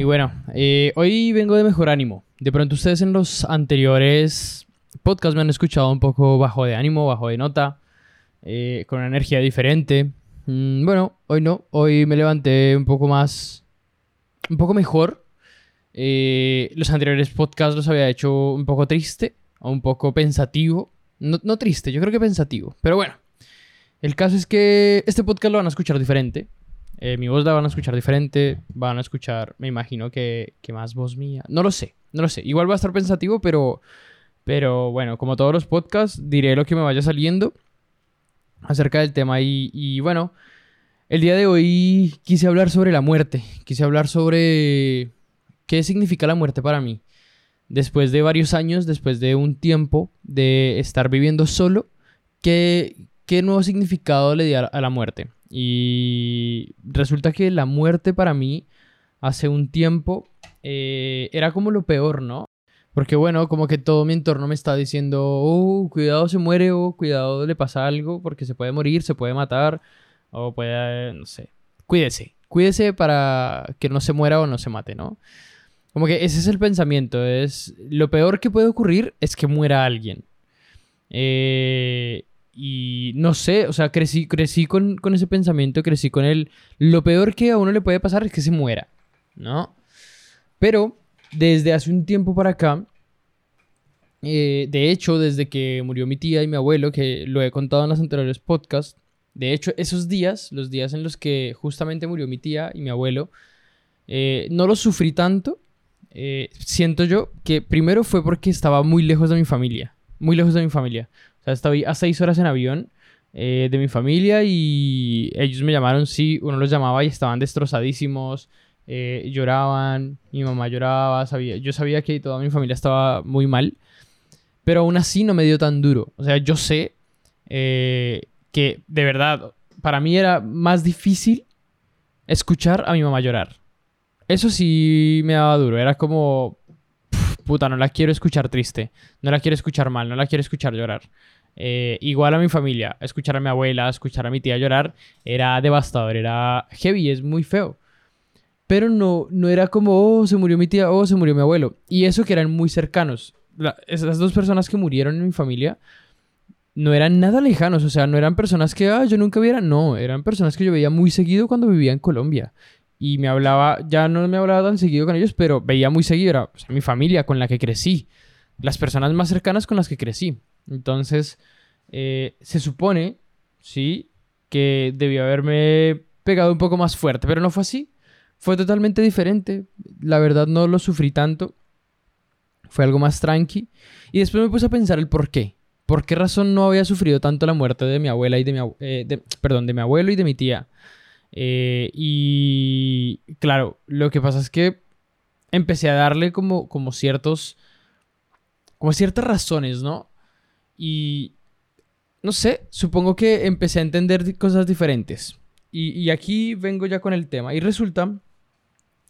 Y bueno, eh, hoy vengo de mejor ánimo. De pronto ustedes en los anteriores podcasts me han escuchado un poco bajo de ánimo, bajo de nota, eh, con una energía diferente. Mm, bueno, hoy no. Hoy me levanté un poco más... Un poco mejor. Eh, los anteriores podcasts los había hecho un poco triste, o un poco pensativo. No, no triste, yo creo que pensativo. Pero bueno, el caso es que este podcast lo van a escuchar diferente. Eh, mi voz la van a escuchar diferente. Van a escuchar, me imagino que, que, más voz mía. No lo sé, no lo sé. Igual va a estar pensativo, pero, pero bueno, como todos los podcasts, diré lo que me vaya saliendo acerca del tema. Y, y bueno, el día de hoy quise hablar sobre la muerte. Quise hablar sobre qué significa la muerte para mí. Después de varios años, después de un tiempo de estar viviendo solo, ¿qué, qué nuevo significado le di a, la muerte. Y resulta que la muerte para mí hace un tiempo eh, era como lo peor, ¿no? Porque bueno, como que todo mi entorno me está diciendo, oh, cuidado se muere, oh, cuidado le pasa algo, porque se puede morir, se puede matar, o puede, no sé, cuídese, cuídese para que no se muera o no se mate, ¿no? Como que ese es el pensamiento, es lo peor que puede ocurrir es que muera alguien. Eh, y no sé, o sea, crecí, crecí con, ese pensamiento, crecí con él. Lo peor que a uno le puede pasar es que se muera, ¿no? Pero desde hace un tiempo para acá, eh, de hecho, desde que murió mi tía y mi abuelo, que lo he contado en los anteriores podcasts, de hecho, esos días, los días en los que justamente murió mi tía y mi abuelo, eh, no los sufrí tanto. Eh, siento yo que primero fue porque estaba muy lejos de mi familia, muy lejos de mi familia. O sea, estaba a seis horas en avión eh, de mi familia y ellos me llamaron, sí, uno los llamaba y estaban destrozadísimos, eh, lloraban, mi mamá lloraba, sabía, yo sabía que toda mi familia estaba muy mal, pero aún así no me dio tan duro. O sea, yo sé eh, que de verdad, para mí era más difícil escuchar a mi mamá llorar. Eso sí me daba duro, era como, puta, no la quiero escuchar triste, no la quiero escuchar mal, no la quiero escuchar llorar. Eh, igual a mi familia, escuchar a mi abuela, escuchar a mi tía llorar, era devastador, era heavy, es muy feo. Pero no, no era como, oh, se murió mi tía, oh, se murió mi abuelo. Y eso que eran muy cercanos. esas dos personas que murieron en mi familia no eran nada lejanos, o sea, no eran personas que, ah, yo nunca viera, no, eran personas que yo veía muy seguido cuando vivía en Colombia y me hablaba, ya no me hablaba tan seguido con ellos, pero veía muy seguido, era mi familia con la que crecí, las personas más cercanas con las que crecí. Entonces, eh, se supone, sí, que debió haberme pegado un poco más fuerte, pero no fue así. Fue totalmente diferente. La verdad no lo sufrí tanto. Fue algo más tranqui. Y después me puse a pensar el por qué. ¿Por qué razón no había sufrido tanto la muerte de mi abuela y de mi, eh, perdón, de mi abuelo y de mi tía? Eh, y claro, lo que pasa es que empecé a darle como, como ciertos, como ciertas razones, ¿no? Y no sé, supongo que empecé a entender cosas diferentes. Y, aquí vengo ya con el tema. Y resulta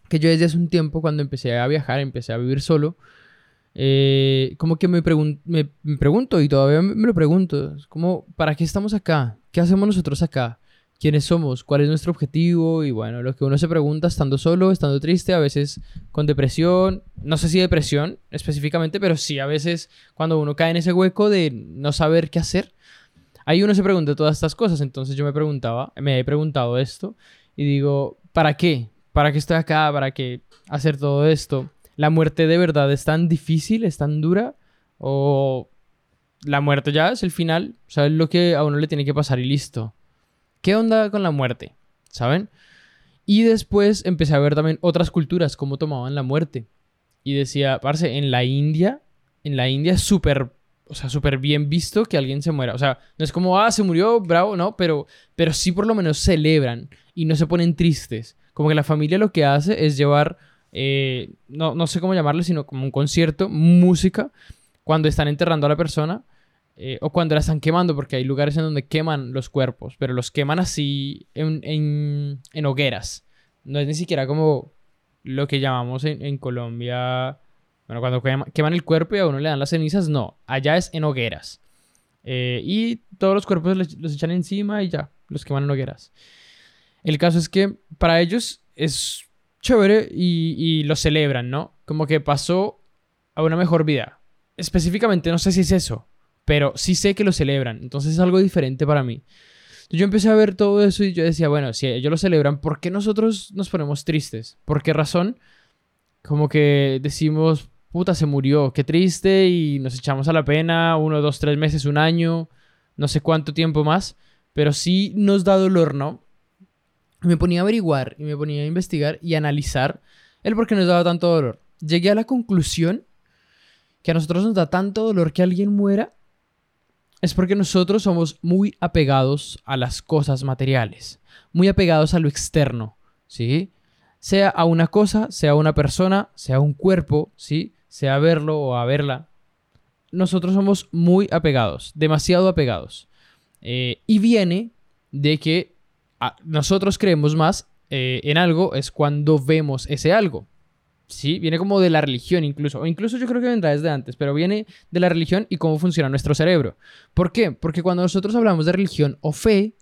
que yo desde hace un tiempo, cuando empecé a viajar, empecé a vivir solo, eh, como que me, me, me, pregunto, y todavía me, lo pregunto, como, ¿para qué estamos acá? ¿Qué hacemos nosotros acá? Quiénes somos, cuál es nuestro objetivo y bueno, lo que uno se pregunta estando solo, estando triste, a veces con depresión, no sé si depresión específicamente, pero sí a veces cuando uno cae en ese hueco de no saber qué hacer, ahí uno se pregunta todas estas cosas, entonces yo me preguntaba, me he preguntado esto y digo, ¿para qué? ¿Para qué estoy acá? ¿Para qué hacer todo esto? ¿La muerte de verdad es tan difícil, es tan dura? ¿O la muerte ya es el final? O sea, es lo que a uno le tiene que pasar y listo. ¿Qué onda con la muerte? ¿Saben? Y después empecé a ver también otras culturas, cómo tomaban la muerte. Y decía, parce, en la India, en la India es súper, o sea, súper bien visto que alguien se muera. O sea, no es como, ah, se murió, bravo, no, pero, pero sí por lo menos celebran y no se ponen tristes. Como que la familia lo que hace es llevar, eh, no, no sé cómo llamarle, sino como un concierto, música, cuando están enterrando a la persona eh, o cuando la están quemando, porque hay lugares en donde queman los cuerpos, pero los queman así en, en, hogueras. No es ni siquiera como lo que llamamos en, Colombia. Bueno, cuando queman, el cuerpo y a uno le dan las cenizas, no. Allá es en hogueras. Eh, y todos los cuerpos los, echan encima y ya, los queman en hogueras. El caso es que para ellos es chévere y, y lo celebran, ¿no? Como que pasó a una mejor vida. Específicamente no sé si es eso, pero sí sé que lo celebran, entonces es algo diferente para mí. Yo empecé a ver todo eso y yo decía, bueno, si ellos lo celebran, ¿por qué nosotros nos ponemos tristes? ¿Por qué razón? Como que decimos, puta, se murió, qué triste, y nos echamos a la pena, uno, dos, tres meses, un año, no sé cuánto tiempo más, pero sí nos da dolor, ¿no? Me ponía a averiguar y me ponía a investigar y analizar el por qué nos daba tanto dolor. Llegué a la conclusión que a nosotros nos da tanto dolor que alguien muera es porque nosotros somos muy apegados a las cosas materiales, muy apegados a lo externo, ¿sí? Sea a una cosa, sea a una persona, sea a un cuerpo, ¿sí? Sea a verlo o a verla. Nosotros somos muy apegados, demasiado apegados. Eh, y viene de que nosotros creemos más eh, en algo es cuando vemos ese algo. Sí, viene como de la religión incluso, o incluso yo creo que vendrá desde antes, pero viene de la religión y cómo funciona nuestro cerebro. ¿Por qué? Porque cuando nosotros hablamos de religión o fe,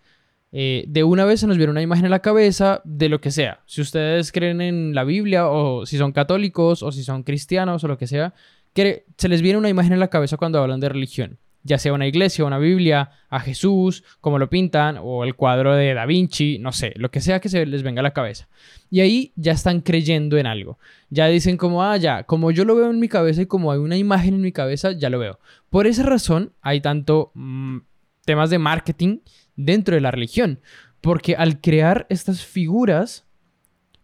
eh, de una vez se nos viene una imagen en la cabeza de lo que sea. Si ustedes creen en la Biblia o si son católicos o si son cristianos o lo que sea, se les viene una imagen en la cabeza cuando hablan de religión ya sea una iglesia, una Biblia, a Jesús, como lo pintan, o el cuadro de Da Vinci, no sé, lo que sea que se les venga a la cabeza. Y ahí ya están creyendo en algo. Ya dicen como, ah, ya, como yo lo veo en mi cabeza y como hay una imagen en mi cabeza, ya lo veo. Por esa razón hay tanto mm, temas de marketing dentro de la religión. Porque al crear estas figuras,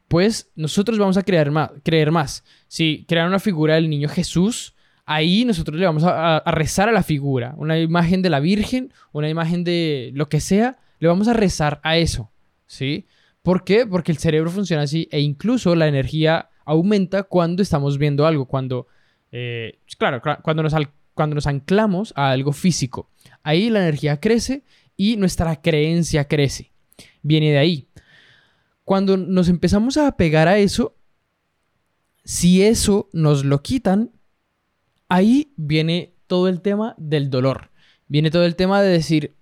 pues nosotros vamos a creer más. Creer más. Si crear una figura del niño Jesús, ahí nosotros le vamos a, rezar a la figura, una imagen de la Virgen, una imagen de lo que sea, le vamos a rezar a eso, ¿sí? ¿Por qué? Porque el cerebro funciona así e incluso la energía aumenta cuando estamos viendo algo, cuando, eh, claro, cuando nos, cuando nos anclamos a algo físico. Ahí la energía crece y nuestra creencia crece. Viene de ahí. Cuando nos empezamos a apegar a eso, si eso nos lo quitan, ahí viene todo el tema del dolor. Viene todo el tema de decir,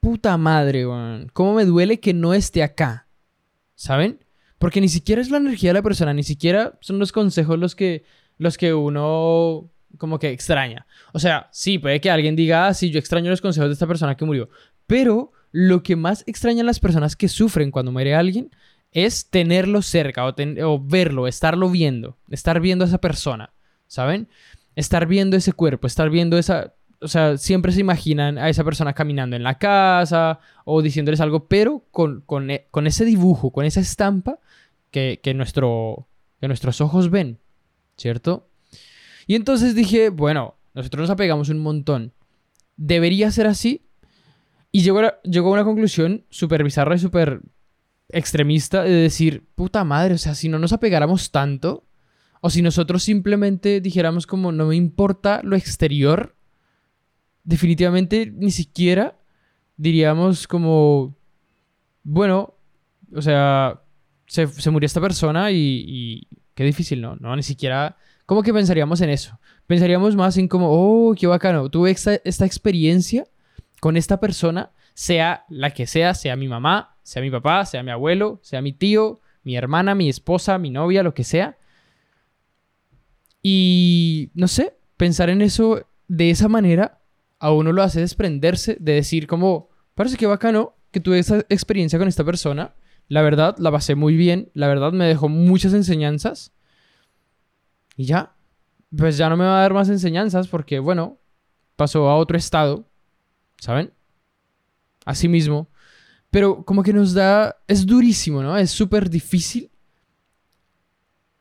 puta madre, ¿cómo me duele que no esté acá? ¿Saben? Porque ni siquiera es la energía de la persona, ni siquiera son los consejos los que, los que uno como que extraña. O sea, sí, puede que alguien diga, ah, sí, yo extraño los consejos de esta persona que murió. Pero lo que más extrañan las personas que sufren cuando muere alguien es tenerlo cerca o verlo, estarlo viendo, estar viendo a esa persona, ¿saben? Estar viendo ese cuerpo, estar viendo esa... O sea, siempre se imaginan a esa persona caminando en la casa o diciéndoles algo, pero con, con, e, ese dibujo, con esa estampa que, nuestro, que nuestros ojos ven, ¿cierto? Y entonces dije, bueno, nosotros nos apegamos un montón. ¿Debería ser así? Y llegó a, llegó a una conclusión súper bizarra y súper extremista de decir, puta madre, o sea, si no nos apegáramos tanto, o si nosotros simplemente dijéramos como no me importa lo exterior, definitivamente ni siquiera diríamos como, bueno, o sea, se, murió esta persona y, qué difícil, ¿no? No, ni siquiera, ¿cómo que pensaríamos en eso? Pensaríamos más en como, oh, qué bacano, tuve esta, esta experiencia con esta persona, sea la que sea, sea mi mamá, sea mi papá, sea mi abuelo, sea mi tío, mi hermana, mi esposa, mi novia, lo que sea. Y no sé, pensar en eso de esa manera a uno lo hace desprenderse de decir como, parece que bacano que tuve esa experiencia con esta persona. La verdad, la pasé muy bien. La verdad, me dejó muchas enseñanzas. Y ya, pues ya no me va a dar más enseñanzas porque, bueno, pasó a otro estado, ¿saben? Así mismo. Pero como que nos da, es durísimo, ¿no? Es súper difícil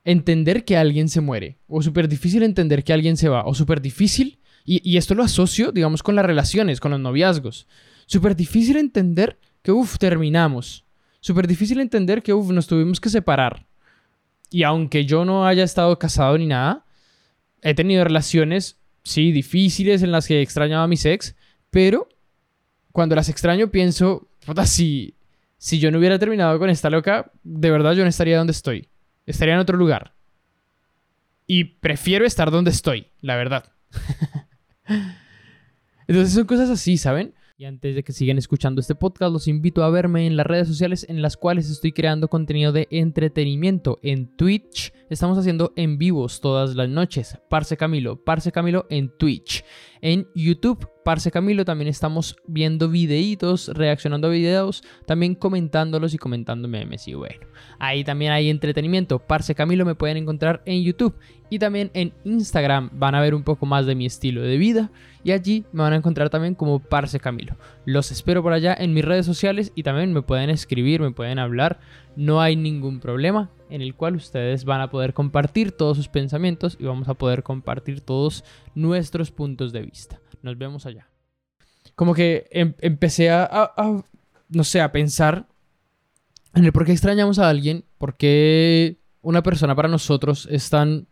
entender que alguien se muere, o súper difícil entender que alguien se va, o súper difícil, y, esto lo asocio, digamos, con las relaciones, con los noviazgos, súper difícil entender que, uff, terminamos, súper difícil entender que, uff, nos tuvimos que separar. Y aunque yo no haya estado casado ni nada, he tenido relaciones, sí, difíciles en las que extrañaba a mi ex, pero cuando las extraño pienso, puta, si, si yo no hubiera terminado con esta loca, de verdad yo no estaría donde estoy estaría en otro lugar. Y prefiero estar donde estoy, la verdad. Entonces son cosas así, ¿saben? Y antes de que sigan escuchando este podcast, los invito a verme en las redes sociales en las cuales estoy creando contenido de entretenimiento. En Twitch estamos haciendo en vivos todas las noches. Parce Camilo, Parce Camilo en Twitch. En YouTube, Parce Camilo, también estamos viendo videitos, reaccionando a videos, también comentándolos y comentando memes. Y bueno, ahí también hay entretenimiento. Parce Camilo me pueden encontrar en YouTube. Y también en Instagram van a ver un poco más de mi estilo de vida. Y allí me van a encontrar también como Parce Camilo. Los espero por allá en mis redes sociales y también me pueden escribir, me pueden hablar. No hay ningún problema en el cual ustedes van a poder compartir todos sus pensamientos y vamos a poder compartir todos nuestros puntos de vista. Nos vemos allá. Como que em- empecé a, no sé, a pensar en el por qué extrañamos a alguien, por qué una persona para nosotros es tan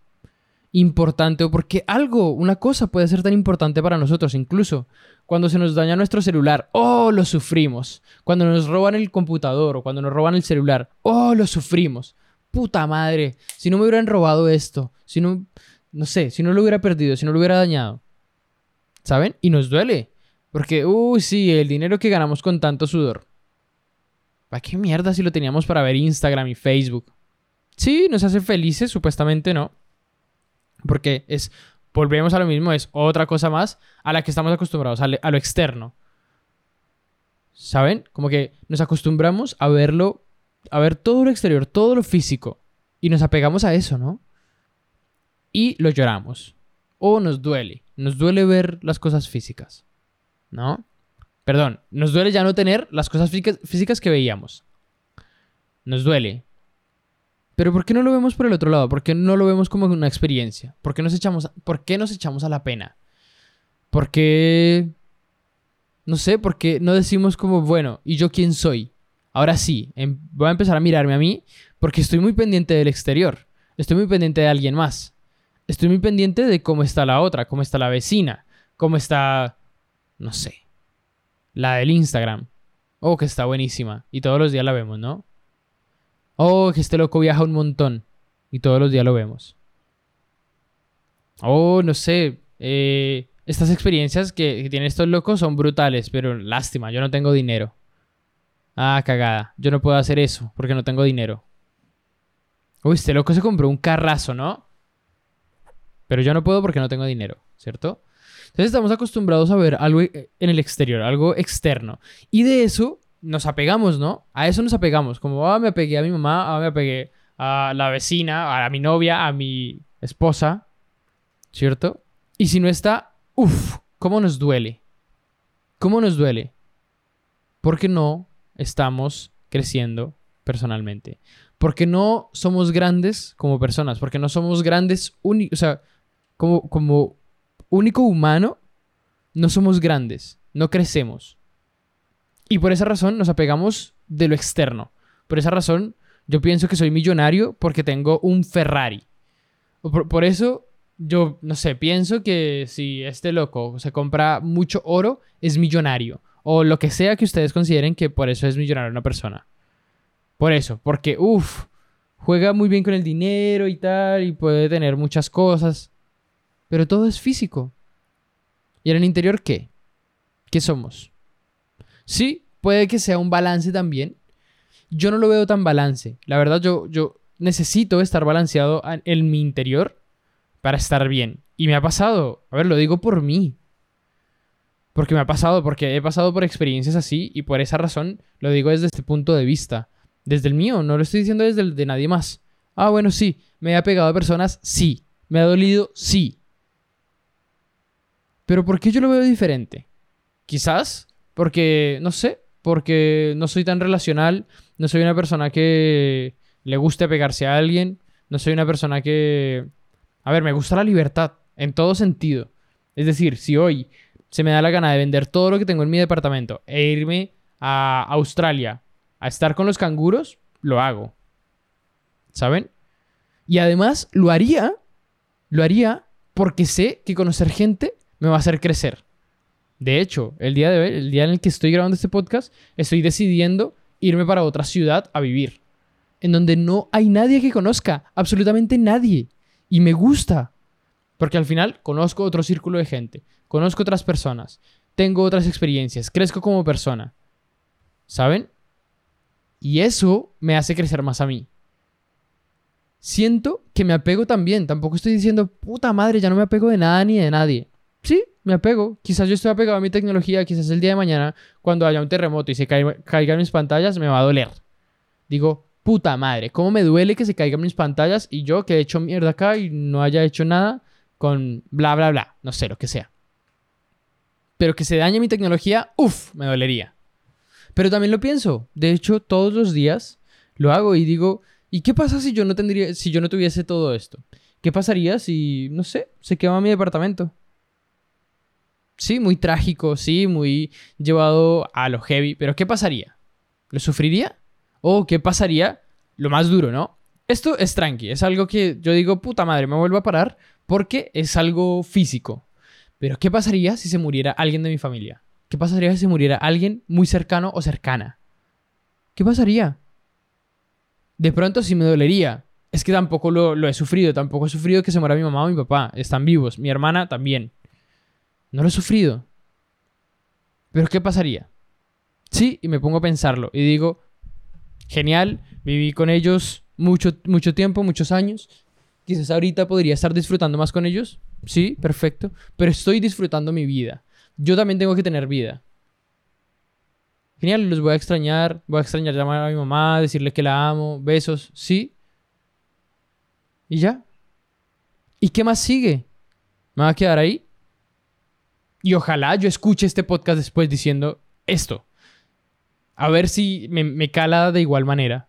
importante o por qué algo, una cosa puede ser tan importante para nosotros, incluso cuando se nos daña nuestro celular, oh, lo sufrimos. Cuando nos roban el computador o cuando nos roban el celular, oh, lo sufrimos. Puta madre, si no me hubieran robado esto, si no, no sé, si no lo hubiera perdido, si no lo hubiera dañado. ¿Saben? Y nos duele. Porque, uy, sí, el dinero que ganamos con tanto sudor. ¿Para qué mierda si lo teníamos para ver Instagram y Facebook? Sí, nos hace felices, supuestamente no. Porque es, volvemos a lo mismo, es otra cosa más a la que estamos acostumbrados, a, a lo externo. ¿Saben? Como que nos acostumbramos a verlo, a ver todo lo exterior, todo lo físico. Y nos apegamos a eso, ¿no? Y lo lloramos. O nos duele. Nos duele ver las cosas físicas. ¿No? Perdón, nos duele ya no tener las cosas físicas, que veíamos. Nos duele. Pero ¿por qué no lo vemos por el otro lado? ¿Por qué no lo vemos como una experiencia? ¿Por qué nos echamos, por qué nos echamos a la pena? ¿Por qué... No sé, ¿por qué no decimos como, bueno, ¿y yo quién soy? Ahora sí, em- voy a empezar a mirarme a mí porque estoy muy pendiente del exterior. Estoy muy pendiente de alguien más. Estoy muy pendiente de cómo está la otra, cómo está la vecina, cómo está, no sé, la del Instagram. Oh, que está buenísima. Y todos los días la vemos, ¿no? Oh, que este loco viaja un montón. Y todos los días lo vemos. Oh, no sé. eh, estas experiencias que, que tienen estos locos son brutales, pero lástima, yo no tengo dinero. Ah, cagada. Yo no puedo hacer eso porque no tengo dinero. Uy, este loco se compró un carrazo, ¿no? Pero yo no puedo porque no tengo dinero, ¿cierto? Entonces estamos acostumbrados a ver algo eh, en el exterior, algo externo. Y de eso nos apegamos, ¿no? A eso nos apegamos. Como, ah, me apegué a mi mamá, ah, me apegué a la vecina, a mi novia, a mi esposa, ¿cierto? Y si no está, uff, ¿cómo nos duele? ¿Cómo nos duele? Porque no estamos creciendo personalmente. Porque no somos grandes como personas. Porque no somos grandes, o sea, como, como único humano, no somos grandes. No crecemos. Y por esa razón nos apegamos de lo externo. Por esa razón yo pienso que soy millonario porque tengo un Ferrari. Por, por eso yo, no sé, pienso que si este loco se compra mucho oro, es millonario. O lo que sea que ustedes consideren que por eso es millonario una persona. Por eso, porque, uff, juega muy bien con el dinero y tal, y puede tener muchas cosas. Pero todo es físico. ¿Y en el interior qué? ¿Qué somos? Sí, puede que sea un balance también. Yo no lo veo tan balance. La verdad, yo, yo necesito estar balanceado en mi interior para estar bien. Y me ha pasado. A ver, lo digo por mí. Porque me ha pasado, porque he pasado por experiencias así y por esa razón lo digo desde este punto de vista. Desde el mío, no lo estoy diciendo desde el de nadie más. Ah, bueno, sí. Me ha pegado a personas, sí. Me ha dolido, sí. Pero ¿por qué yo lo veo diferente? Quizás porque, no sé, porque no soy tan relacional, no soy una persona que le guste pegarse a alguien, no soy una persona que... A ver, me gusta la libertad, en todo sentido. Es decir, si hoy se me da la gana de vender todo lo que tengo en mi departamento e irme a Australia a estar con los canguros, lo hago. ¿Saben? Y además lo haría, lo haría porque sé que conocer gente me va a hacer crecer. De hecho, el día de el día en el que estoy grabando este podcast, estoy decidiendo irme para otra ciudad a vivir. En donde no hay nadie que conozca, absolutamente nadie. Y me gusta. Porque al final conozco otro círculo de gente, conozco otras personas. tengo otras experiencias, crezco como persona. ¿Saben? Y eso me hace crecer más a mí. Siento que me apego también. Tampoco estoy diciendo, puta madre, ya no me apego de nada ni de nadie. Sí, me apego. Quizás yo estoy apegado a mi tecnología, quizás el día de mañana, cuando haya un terremoto y se caiga, caigan mis pantallas, me va a doler. Digo, puta madre, ¿cómo me duele que se caigan mis pantallas y yo que he hecho mierda acá y no haya hecho nada con bla, bla, bla? No sé, lo que sea. Pero que se dañe mi tecnología, uff, me dolería. Pero también lo pienso. De hecho, todos los días lo hago y digo, ¿y qué pasa si yo no tendría, si yo no tuviese todo esto? ¿Qué pasaría si, no sé, se quema mi departamento? Sí, muy trágico, sí, muy llevado a lo heavy, pero ¿qué pasaría? ¿Lo sufriría? ¿O qué pasaría? Lo más duro, ¿no? Esto es tranqui, es algo que yo digo, puta madre, me vuelvo a parar porque es algo físico. Pero ¿qué pasaría si se muriera alguien de mi familia? ¿Qué pasaría si se muriera alguien muy cercano o cercana? ¿Qué pasaría? De pronto sí me dolería. Es que tampoco lo, he sufrido. Tampoco he sufrido que se muera mi mamá o mi papá. Están vivos. Mi hermana también. No lo he sufrido. Pero ¿qué pasaría? Sí, y me pongo a pensarlo. Y digo, genial, viví con ellos mucho, mucho tiempo, muchos años. Quizás ahorita podría estar disfrutando más con ellos. Sí, perfecto. Pero estoy disfrutando mi vida yo también tengo que tener vida. Genial, los voy a extrañar. Voy a extrañar llamar a mi mamá, decirle que la amo, besos, sí. Y ya. ¿Y qué más sigue? ¿Me va a quedar ahí? Y ojalá yo escuche este podcast después diciendo esto. A ver si me, cala de igual manera.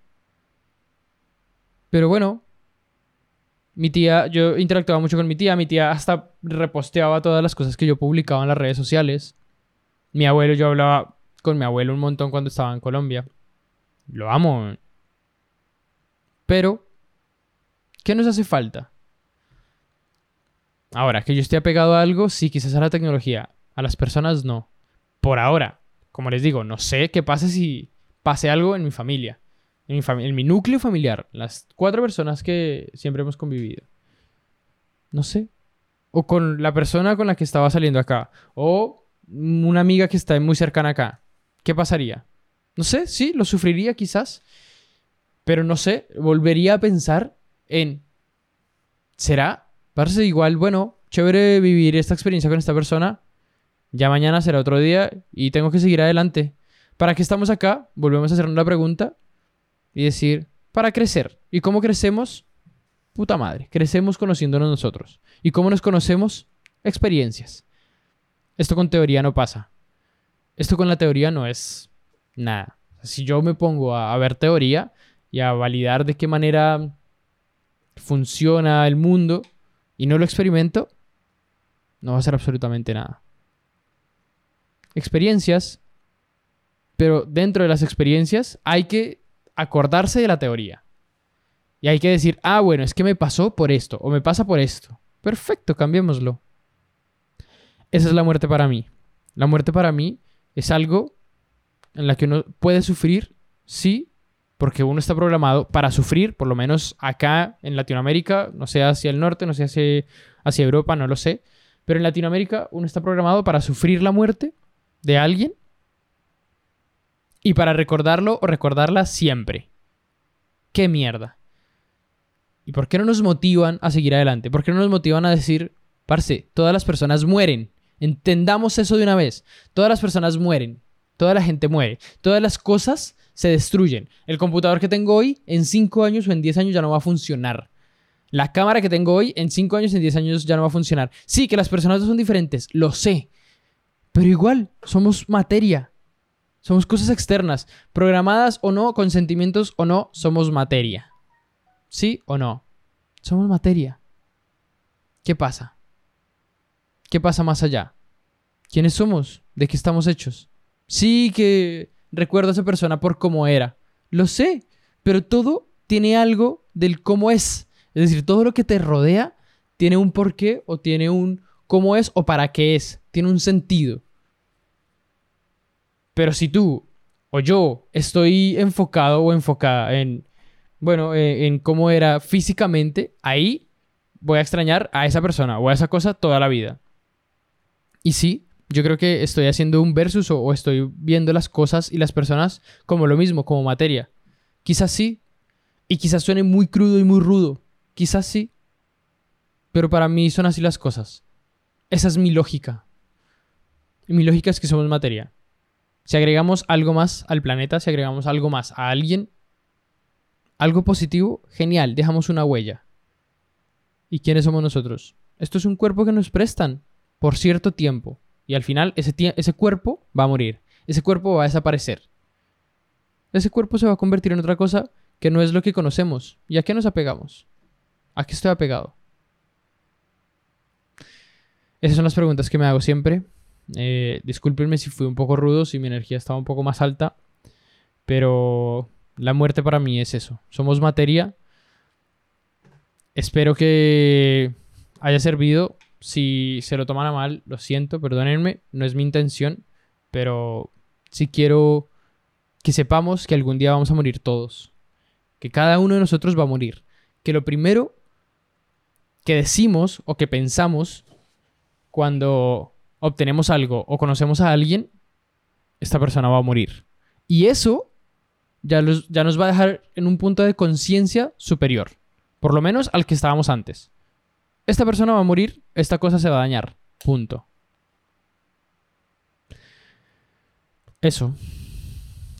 Pero bueno, mi tía, yo interactuaba mucho con mi tía, mi tía hasta reposteaba todas las cosas que yo publicaba en las redes sociales. Mi abuelo, yo hablaba con mi abuelo un montón cuando estaba en Colombia. Lo amo. Pero, ¿qué nos hace falta? Ahora, que yo esté apegado a algo, sí, quizás a la tecnología. A las personas no. Por ahora, como les digo, no sé qué pase si pase algo en mi familia en mi, núcleo familiar, las cuatro personas que siempre hemos convivido. No sé. O con la persona con la que estaba saliendo acá. O una amiga que está muy cercana acá. ¿Qué pasaría? No sé, sí, lo sufriría quizás. Pero no sé, volvería a pensar en... ¿Será? Parece igual, bueno, chévere vivir esta experiencia con esta persona. Ya mañana será otro día y tengo que seguir adelante. ¿Para qué estamos acá? Volvemos a hacer una pregunta y decir, para crecer. ¿Y cómo crecemos? Puta madre, crecemos conociéndonos nosotros. ¿Y cómo nos conocemos? Experiencias. Esto con teoría no pasa. Esto con la teoría no es nada. Si yo me pongo a, a ver teoría y a validar de qué manera funciona el mundo y no lo experimento, no va a ser absolutamente nada. Experiencias, pero dentro de las experiencias hay que acordarse de la teoría. Y hay que decir, ah, bueno, es que me pasó por esto, o me pasa por esto. Perfecto, cambiémoslo. Esa es la muerte para mí. La muerte para mí es algo en la que uno puede sufrir, sí, porque uno está programado para sufrir, por lo menos acá en Latinoamérica, no sé hacia el norte, no sé hacia, Europa, no lo sé, pero en Latinoamérica uno está programado para sufrir la muerte de alguien y para recordarlo o recordarla siempre. ¡Qué mierda! ¿Y por qué no nos motivan a seguir adelante? ¿Por qué no nos motivan a decir, parce, todas las personas mueren? Entendamos eso de una vez. Todas las personas mueren. Toda la gente muere. Todas las cosas se destruyen. El computador que tengo hoy, en 5 años o en 10 años ya no va a funcionar. La cámara que tengo hoy, en 5 años, en 10 años ya no va a funcionar. Sí, que las personas son diferentes, lo sé. Pero igual, somos materia. Somos cosas externas, programadas o no, con sentimientos o no, somos materia. ¿Sí o no? Somos materia. ¿Qué pasa? ¿Qué pasa más allá? ¿Quiénes somos? ¿De qué estamos hechos? Sí que recuerdo a esa persona por cómo era. Lo sé, pero todo tiene algo del cómo es. Es decir, todo lo que te rodea tiene un porqué o tiene un cómo es o para qué es. Tiene un sentido. Pero si tú o yo estoy enfocado o enfocada en, bueno, eh, en, cómo era físicamente, ahí voy a extrañar a esa persona o a esa cosa toda la vida. Y sí, Yo creo que estoy haciendo un versus o, estoy viendo las cosas y las personas como lo mismo, como materia. Quizás sí. Y quizás suene muy crudo y muy rudo. Quizás sí. Pero para mí son así las cosas. Esa es mi lógica. Y mi lógica es que somos materia. Si agregamos algo más al planeta, si agregamos algo más a alguien, algo positivo, genial, dejamos una huella. ¿Y quiénes somos nosotros? Esto es un cuerpo que nos prestan por cierto tiempo. Y al final ese, cuerpo va a morir. Ese cuerpo va a desaparecer. Ese cuerpo se va a convertir en otra cosa que no es lo que conocemos. ¿Y a qué nos apegamos? ¿A qué estoy apegado? Esas son las preguntas que me hago siempre. Eh, discúlpenme si fui un poco rudo, si mi energía estaba un poco más alta. Pero la muerte para mí es eso. Somos materia. Espero que haya servido. Si se lo toman mal, lo siento, perdónenme. No es mi intención. Pero si quiero que sepamos que algún día vamos a morir todos. Que cada uno de nosotros va a morir. Que lo primero que decimos o que pensamos cuando obtenemos algo o conocemos a alguien, esta persona va a morir. Y eso ya, ya nos va a dejar en un punto de conciencia superior. Por lo menos al que estábamos antes. Esta persona va a morir, esta cosa se va a dañar. Punto. Eso.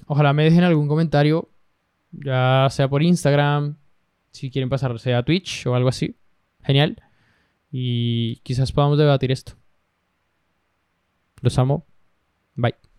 Ojalá me dejen algún comentario, ya sea por Instagram, si quieren pasarse a Twitch o algo así. Genial. Y quizás podamos debatir esto. Los amo. Bye.